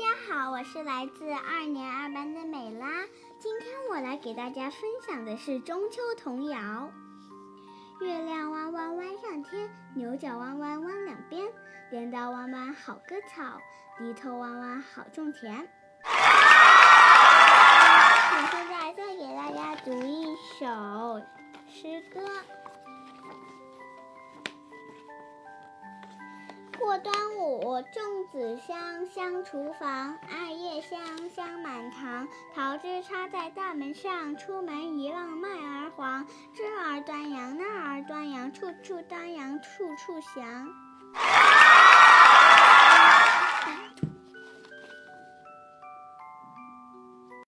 大家好，我是来自二年二班的美拉。今天我来给大家分享的是中秋童谣。月亮弯弯弯上天，牛角弯弯弯两边，镰刀弯弯好割草，犁头弯弯好种田。我现在再给大家读一首诗歌。过端午，粽子香，香厨房；艾叶香，香满堂。桃枝插在大门上，出门一望麦儿黄。这儿端阳，那儿端阳，处处端阳，处处祥。